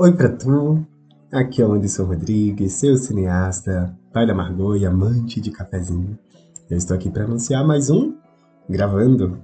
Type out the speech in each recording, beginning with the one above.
Oi pra tu, aqui é o Anderson Rodrigues, seu cineasta, pai da Margot e amante de cafezinho. Eu estou aqui para anunciar mais um Gravando.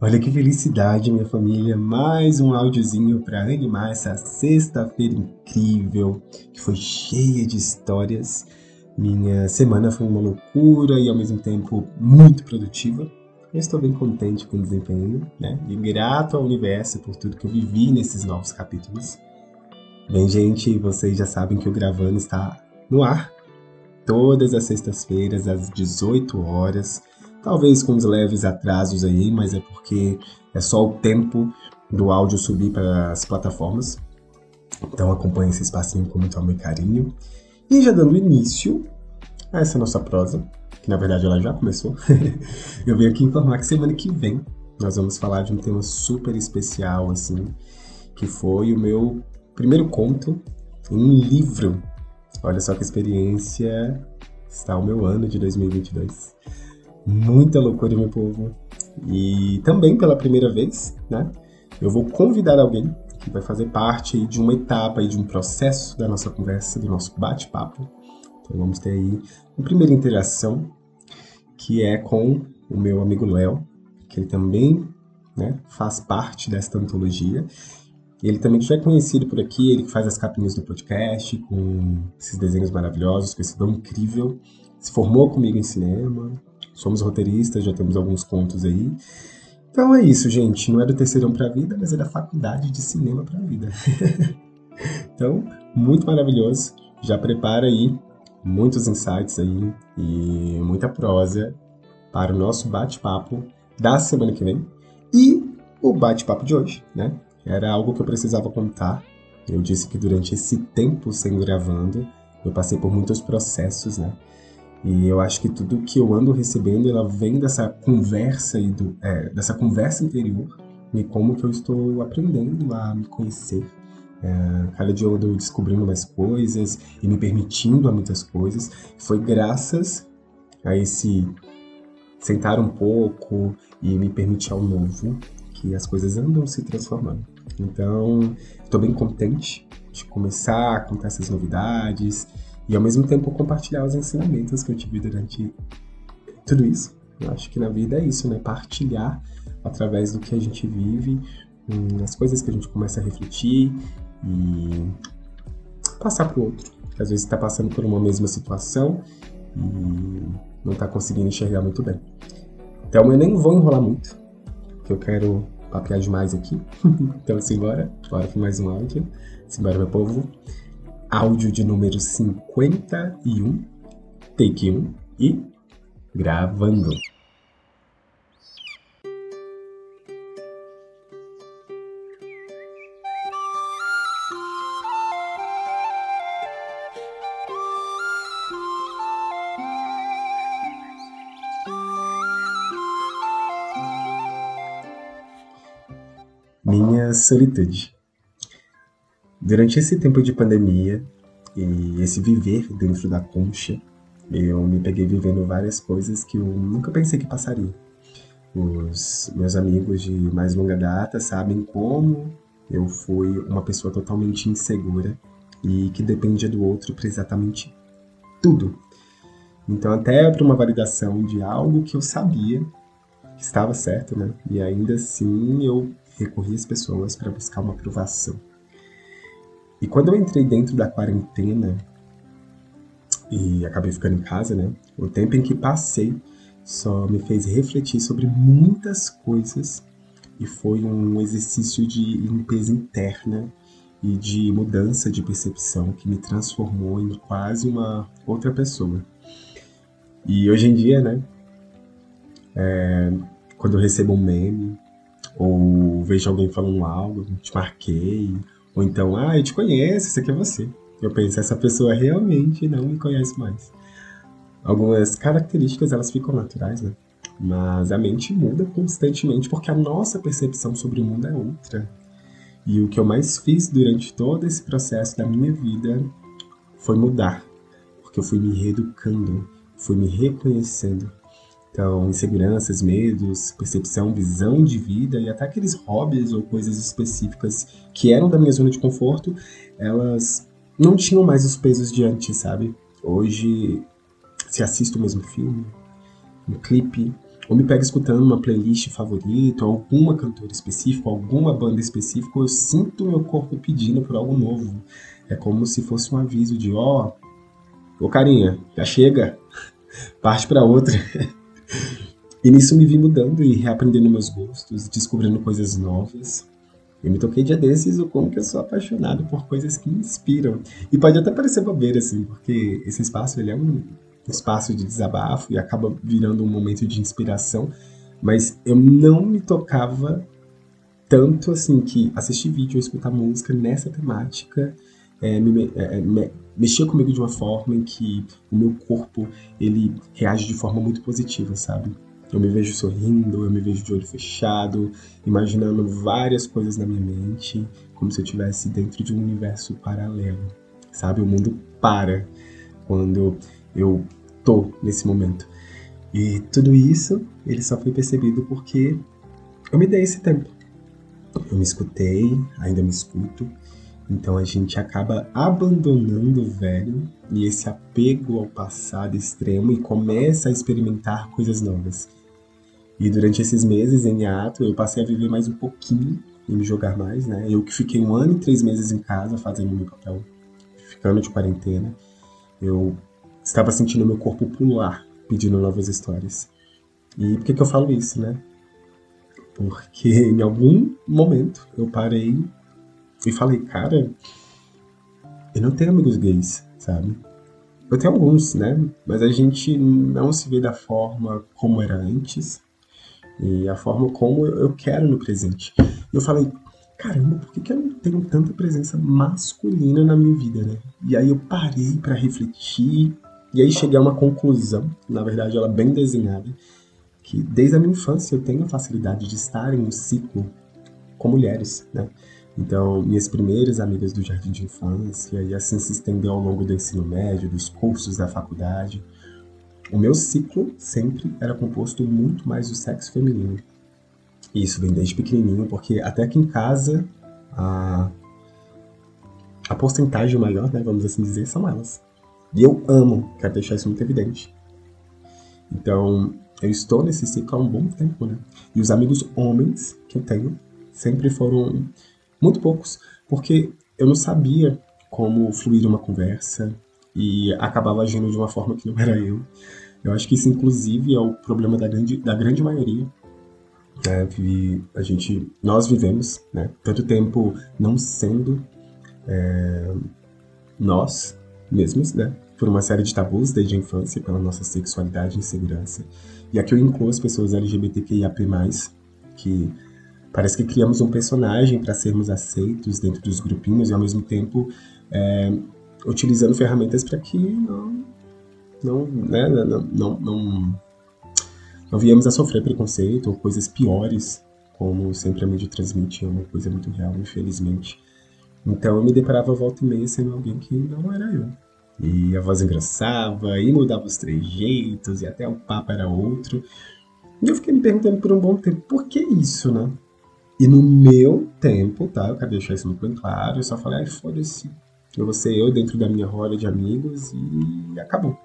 Olha que felicidade, minha família, mais um áudiozinho para animar essa sexta-feira incrível, que foi cheia de histórias. Minha semana foi uma loucura e ao mesmo tempo muito produtiva. Eu estou bem contente com o desempenho, né? E grato ao universo por tudo que eu vivi nesses novos capítulos. Bem, gente, vocês já sabem que o Gravando está no ar todas as sextas-feiras às 18 horas. Talvez com uns leves atrasos aí, mas é porque é só o tempo do áudio subir para as plataformas. Então acompanhe esse espacinho com muito amor e carinho. E já dando início a essa nossa prosa, que na verdade ela já começou, eu venho aqui informar que semana que vem nós vamos falar de um tema super especial, assim, que foi o meu primeiro conto em um livro. Olha só que experiência está o meu ano de 2022. Muita loucura, meu povo. E também pela primeira vez, né? Eu vou convidar alguém que vai fazer parte de uma etapa e de um processo da nossa conversa, do nosso bate-papo. Então vamos ter aí uma primeira interação que é com o meu amigo Léo, que ele também né, faz parte desta antologia. Ele também já é conhecido por aqui, ele que faz as capinhas do podcast, com esses desenhos maravilhosos, com esse dom incrível. Se formou comigo em cinema, somos roteiristas, já temos alguns contos aí. Então é isso, gente. Não é do terceirão para a vida, mas é da faculdade de cinema para a vida. então, muito maravilhoso. Já prepara aí muitos insights aí e muita prosa para o nosso bate-papo da semana que vem e o bate-papo de hoje, né? Era algo que eu precisava contar. Eu disse que durante esse tempo sem gravando, eu passei por muitos processos, né? E eu acho que tudo que eu ando recebendo, ela vem dessa conversa e do, é, dessa conversa interior e como que eu estou aprendendo a me conhecer, é, cada dia eu ando descobrindo mais coisas e me permitindo a muitas coisas. Foi graças a esse sentar um pouco e me permitir ao novo que as coisas andam se transformando. Então, estou bem contente de começar a contar essas novidades e ao mesmo tempo compartilhar os ensinamentos que eu tive durante tudo isso. Eu acho que na vida é isso, né? Partilhar através do que a gente vive, hum, as coisas que a gente começa a refletir e passar para o outro. Às vezes está passando por uma mesma situação e não está conseguindo enxergar muito bem. Então eu nem vou enrolar muito, porque eu quero papear demais aqui. então simbora, bora para mais um áudio. Simbora, meu povo. Áudio de número 51, take 1 e gravando. Minha solitude. Durante esse tempo de pandemia e esse viver dentro da concha, eu me peguei vivendo várias coisas que eu nunca pensei que passaria. Os meus amigos de mais longa data sabem como eu fui uma pessoa totalmente insegura e que dependia do outro para exatamente tudo. Então, até para uma validação de algo que eu sabia que estava certo, né? E ainda assim eu recorri às pessoas para buscar uma aprovação. E quando eu entrei dentro da quarentena e acabei ficando em casa, né? O tempo em que passei só me fez refletir sobre muitas coisas e foi um exercício de limpeza interna e de mudança de percepção que me transformou em quase uma outra pessoa. E hoje em dia, né? É, quando eu recebo um meme, ou vejo alguém falando algo, te marquei, ou então, ah, eu te conheço, isso aqui é você. Eu penso, essa pessoa realmente não me conhece mais. Algumas características, elas ficam naturais, né? Mas a mente muda constantemente porque a nossa percepção sobre o mundo é outra. E o que eu mais fiz durante todo esse processo da minha vida foi mudar. Porque eu fui me reeducando, fui me reconhecendo. Então, inseguranças, medos, percepção, visão de vida e até aqueles hobbies ou coisas específicas que eram da minha zona de conforto, elas não tinham mais os pesos de antes, sabe? Hoje, se assisto o mesmo filme, um clipe, ou me pego escutando uma playlist favorita, alguma cantora específica, alguma banda específica, eu sinto meu corpo pedindo por algo novo. É como se fosse um aviso de, ó, oh, ô carinha, já chega, parte para outra. E nisso me vi mudando e reaprendendo meus gostos, descobrindo coisas novas. Eu me toquei dia desses o como que eu sou apaixonado por coisas que me inspiram. E pode até parecer bobeira, assim, porque esse espaço ele é um espaço de desabafo e acaba virando um momento de inspiração. Mas eu não me tocava tanto assim que assistir vídeo ou escutar música nessa temática é, me, é, me, mexia comigo de uma forma em que o meu corpo ele reage de forma muito positiva, sabe? Eu me vejo sorrindo, eu me vejo de olho fechado, imaginando várias coisas na minha mente, como se eu estivesse dentro de um universo paralelo, sabe? O mundo para quando eu tô nesse momento. E tudo isso, ele só foi percebido porque eu me dei esse tempo. Eu me escutei, ainda me escuto, então a gente acaba abandonando o velho e esse apego ao passado extremo e começa a experimentar coisas novas. E durante esses meses em ato, eu passei a viver mais um pouquinho e me jogar mais, né? Eu que fiquei um ano e três meses em casa fazendo meu papel, ficando de quarentena, eu estava sentindo meu corpo pular, pedindo novas histórias. E por que, que eu falo isso, né? Porque em algum momento eu parei e falei, cara, eu não tenho amigos gays, sabe? Eu tenho alguns, né? Mas a gente não se vê da forma como era antes e a forma como eu quero no presente. E eu falei, caramba, por que, que eu não tenho tanta presença masculina na minha vida, né? E aí eu parei para refletir e aí cheguei a uma conclusão, na verdade ela bem desenhada, que desde a minha infância eu tenho a facilidade de estar em um ciclo com mulheres, né? Então, minhas primeiras amigas do jardim de infância, e assim se estendeu ao longo do ensino médio, dos cursos da faculdade. O meu ciclo sempre era composto muito mais do sexo feminino. E isso vem desde pequenininho, porque até aqui em casa, a, a porcentagem maior, né, vamos assim dizer, são elas. E eu amo, quero deixar isso muito evidente. Então, eu estou nesse ciclo há um bom tempo, né? E os amigos homens que eu tenho sempre foram muito poucos, porque eu não sabia como fluir uma conversa e acabava agindo de uma forma que não era eu. Eu acho que isso, inclusive, é o problema da grande, da grande maioria. Né? a gente, nós vivemos né? tanto tempo não sendo é, nós mesmos, né? por uma série de tabus desde a infância, pela nossa sexualidade e insegurança. E aqui eu incluo as pessoas LGBTQIAP+, que Parece que criamos um personagem para sermos aceitos dentro dos grupinhos e ao mesmo tempo é, utilizando ferramentas para que não não, né, não, não, não, não viemos a sofrer preconceito ou coisas piores, como sempre a mídia transmite, é uma coisa muito real, infelizmente. Então eu me deparava volta e meia sendo alguém que não era eu. E a voz engraçava, e mudava os trejeitos, e até o papo era outro. E eu fiquei me perguntando por um bom tempo, por que isso, né? E no meu tempo, tá? Eu quero deixar isso muito bem claro. Eu só falei, ai, foda-se. Eu vou ser eu dentro da minha roda de amigos e acabou.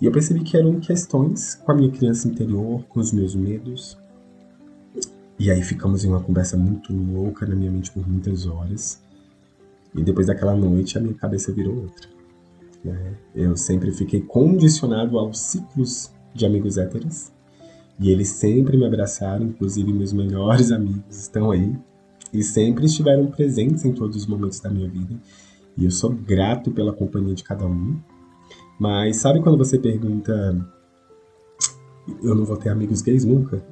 E eu percebi que eram questões com a minha criança interior, com os meus medos. E aí ficamos em uma conversa muito louca na minha mente por muitas horas. E depois daquela noite a minha cabeça virou outra. Né? Eu sempre fiquei condicionado aos ciclos de amigos héteros e eles sempre me abraçaram, inclusive meus melhores amigos estão aí. E sempre estiveram presentes em todos os momentos da minha vida. E eu sou grato pela companhia de cada um. Mas sabe quando você pergunta, eu não vou ter amigos gays nunca?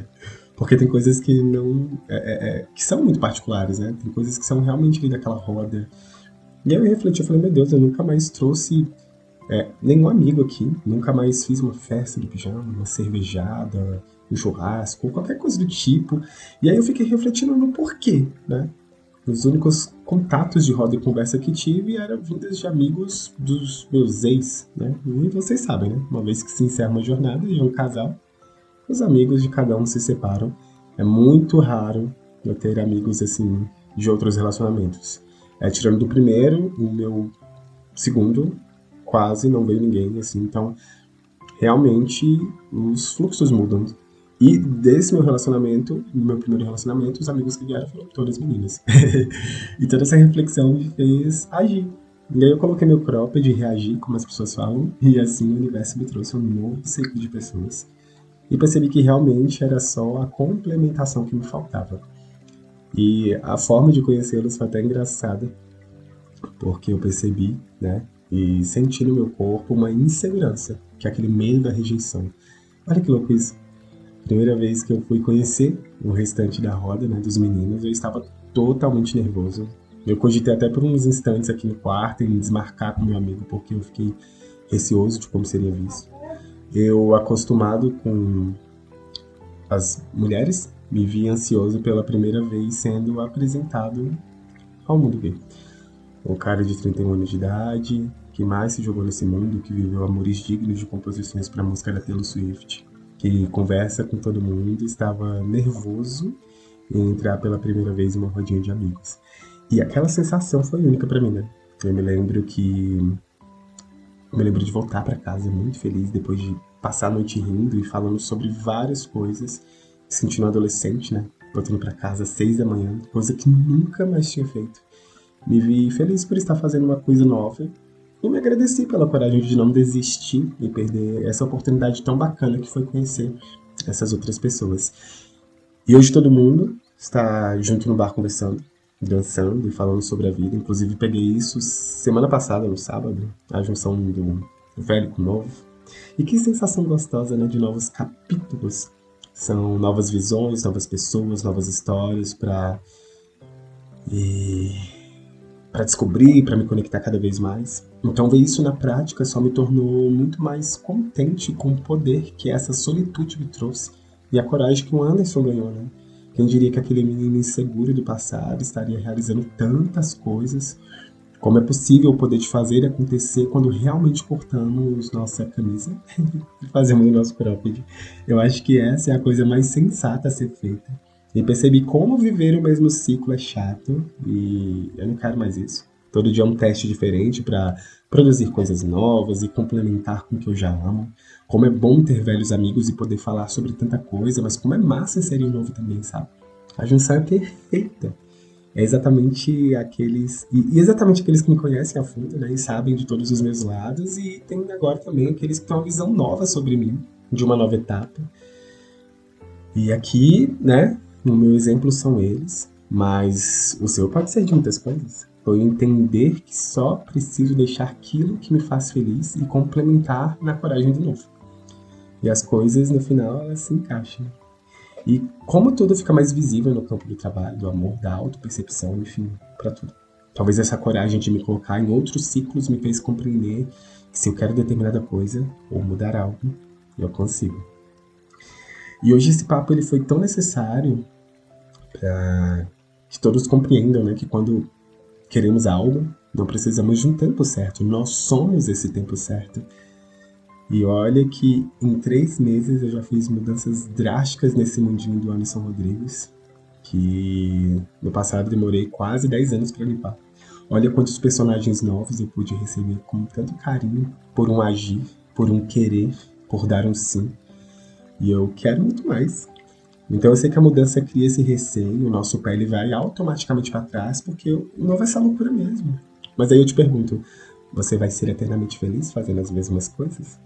Porque tem coisas que não. É, é, é, que são muito particulares, né? Tem coisas que são realmente ali daquela roda. E aí eu refleti, eu falei, meu Deus, eu nunca mais trouxe é, nenhum amigo aqui, nunca mais fiz uma festa de pijama, uma cervejada, um churrasco, qualquer coisa do tipo. E aí eu fiquei refletindo no porquê, né? os únicos contatos de roda e conversa que tive eram vindas de amigos dos meus ex, né? E vocês sabem, né? Uma vez que se encerra uma jornada de um casal, os amigos de cada um se separam. É muito raro eu ter amigos assim de outros relacionamentos. É, tirando do primeiro, o meu segundo quase não veio ninguém, assim. Então, realmente, os fluxos mudam. E desse meu relacionamento, meu primeiro relacionamento, os amigos que vieram foram todas meninas. e toda essa reflexão me fez agir. E aí eu coloquei meu cropped de reagir, como as pessoas falam, e assim o universo me trouxe um novo ciclo de pessoas. E percebi que realmente era só a complementação que me faltava. E a forma de conhecê-los foi até engraçada, porque eu percebi, né, e senti no meu corpo uma insegurança, que é aquele medo da rejeição. Olha que louco isso. Primeira vez que eu fui conhecer o restante da roda, né, dos meninos, eu estava totalmente nervoso. Eu cogitei até por uns instantes aqui no quarto em desmarcar com meu amigo, porque eu fiquei receoso de como seria visto. Eu, acostumado com as mulheres, me vi ansioso pela primeira vez sendo apresentado ao mundo gay. O cara de 31 anos de idade, que mais se jogou nesse mundo, que viveu amores dignos de composições para a música da Taylor Swift que conversa com todo mundo, estava nervoso em entrar pela primeira vez em uma rodinha de amigos. E aquela sensação foi única para mim, né? Eu me lembro que eu me lembro de voltar para casa muito feliz depois de passar a noite rindo e falando sobre várias coisas, sentindo um adolescente, né? Voltando para casa às seis da manhã, coisa que nunca mais tinha feito. Me vi feliz por estar fazendo uma coisa nova e me agradeci pela coragem de não desistir e perder essa oportunidade tão bacana que foi conhecer essas outras pessoas. E hoje todo mundo está junto no bar conversando, dançando e falando sobre a vida. Inclusive peguei isso semana passada, no sábado, a junção do velho com o novo. E que sensação gostosa, né, de novos capítulos. São novas visões, novas pessoas, novas histórias para e para descobrir, para me conectar cada vez mais. Então, ver isso na prática só me tornou muito mais contente com o poder que essa solitude me trouxe e a coragem que o Anderson ganhou, né? Quem diria que aquele menino inseguro do passado estaria realizando tantas coisas? Como é possível o poder de fazer e acontecer quando realmente cortamos nossa camisa e fazemos o nosso cropped? Eu acho que essa é a coisa mais sensata a ser feita e percebi como viver o mesmo ciclo é chato e eu não quero mais isso. Todo dia é um teste diferente para produzir coisas novas e complementar com o que eu já amo. Como é bom ter velhos amigos e poder falar sobre tanta coisa, mas como é massa inserir novo também, sabe? A junção é perfeita. É exatamente aqueles. E exatamente aqueles que me conhecem a fundo, né? E sabem de todos os meus lados. E tem agora também aqueles que têm uma visão nova sobre mim, de uma nova etapa. E aqui, né, no meu exemplo são eles, mas o seu pode ser de muitas coisas. Foi entender que só preciso deixar aquilo que me faz feliz e complementar na coragem de novo. E as coisas, no final, elas se encaixam. E como tudo fica mais visível no campo do trabalho, do amor, da autopercepção, enfim, para tudo. Talvez essa coragem de me colocar em outros ciclos me fez compreender que se eu quero determinada coisa ou mudar algo, eu consigo. E hoje esse papo ele foi tão necessário para que todos compreendam né, que quando queremos algo, não precisamos de um tempo certo, nós somos esse tempo certo. E olha que em três meses eu já fiz mudanças drásticas nesse mundinho do Anderson Rodrigues, que no passado demorei quase 10 anos para limpar. Olha quantos personagens novos eu pude receber com tanto carinho, por um agir, por um querer, por dar um sim. E eu quero muito mais. Então eu sei que a mudança cria esse receio, o nosso pé ele vai automaticamente para trás, porque não vai ser loucura mesmo. Mas aí eu te pergunto, você vai ser eternamente feliz fazendo as mesmas coisas?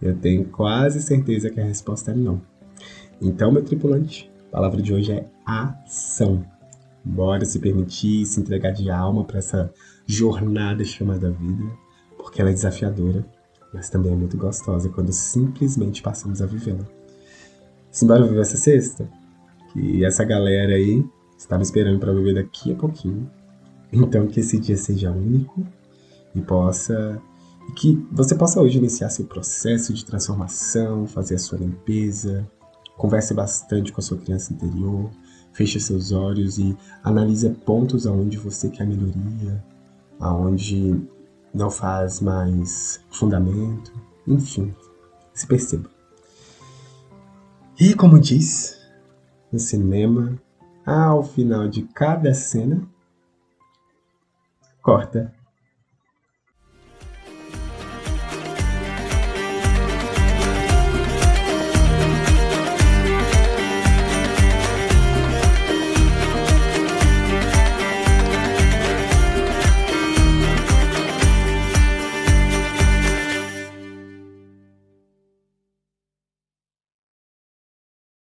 Eu tenho quase certeza que a resposta é não. Então, meu tripulante, a palavra de hoje é ação. Bora se permitir, se entregar de alma para essa jornada chamada vida, porque ela é desafiadora, mas também é muito gostosa quando simplesmente passamos a vivê-la. Simbora viver essa sexta? Que essa galera aí estava esperando para viver daqui a pouquinho. Então que esse dia seja único e possa que você possa hoje iniciar seu processo de transformação, fazer a sua limpeza, converse bastante com a sua criança interior, Feche seus olhos e analise pontos aonde você quer melhoria, aonde não faz mais fundamento, enfim, se perceba. E como diz no cinema, ao final de cada cena, corta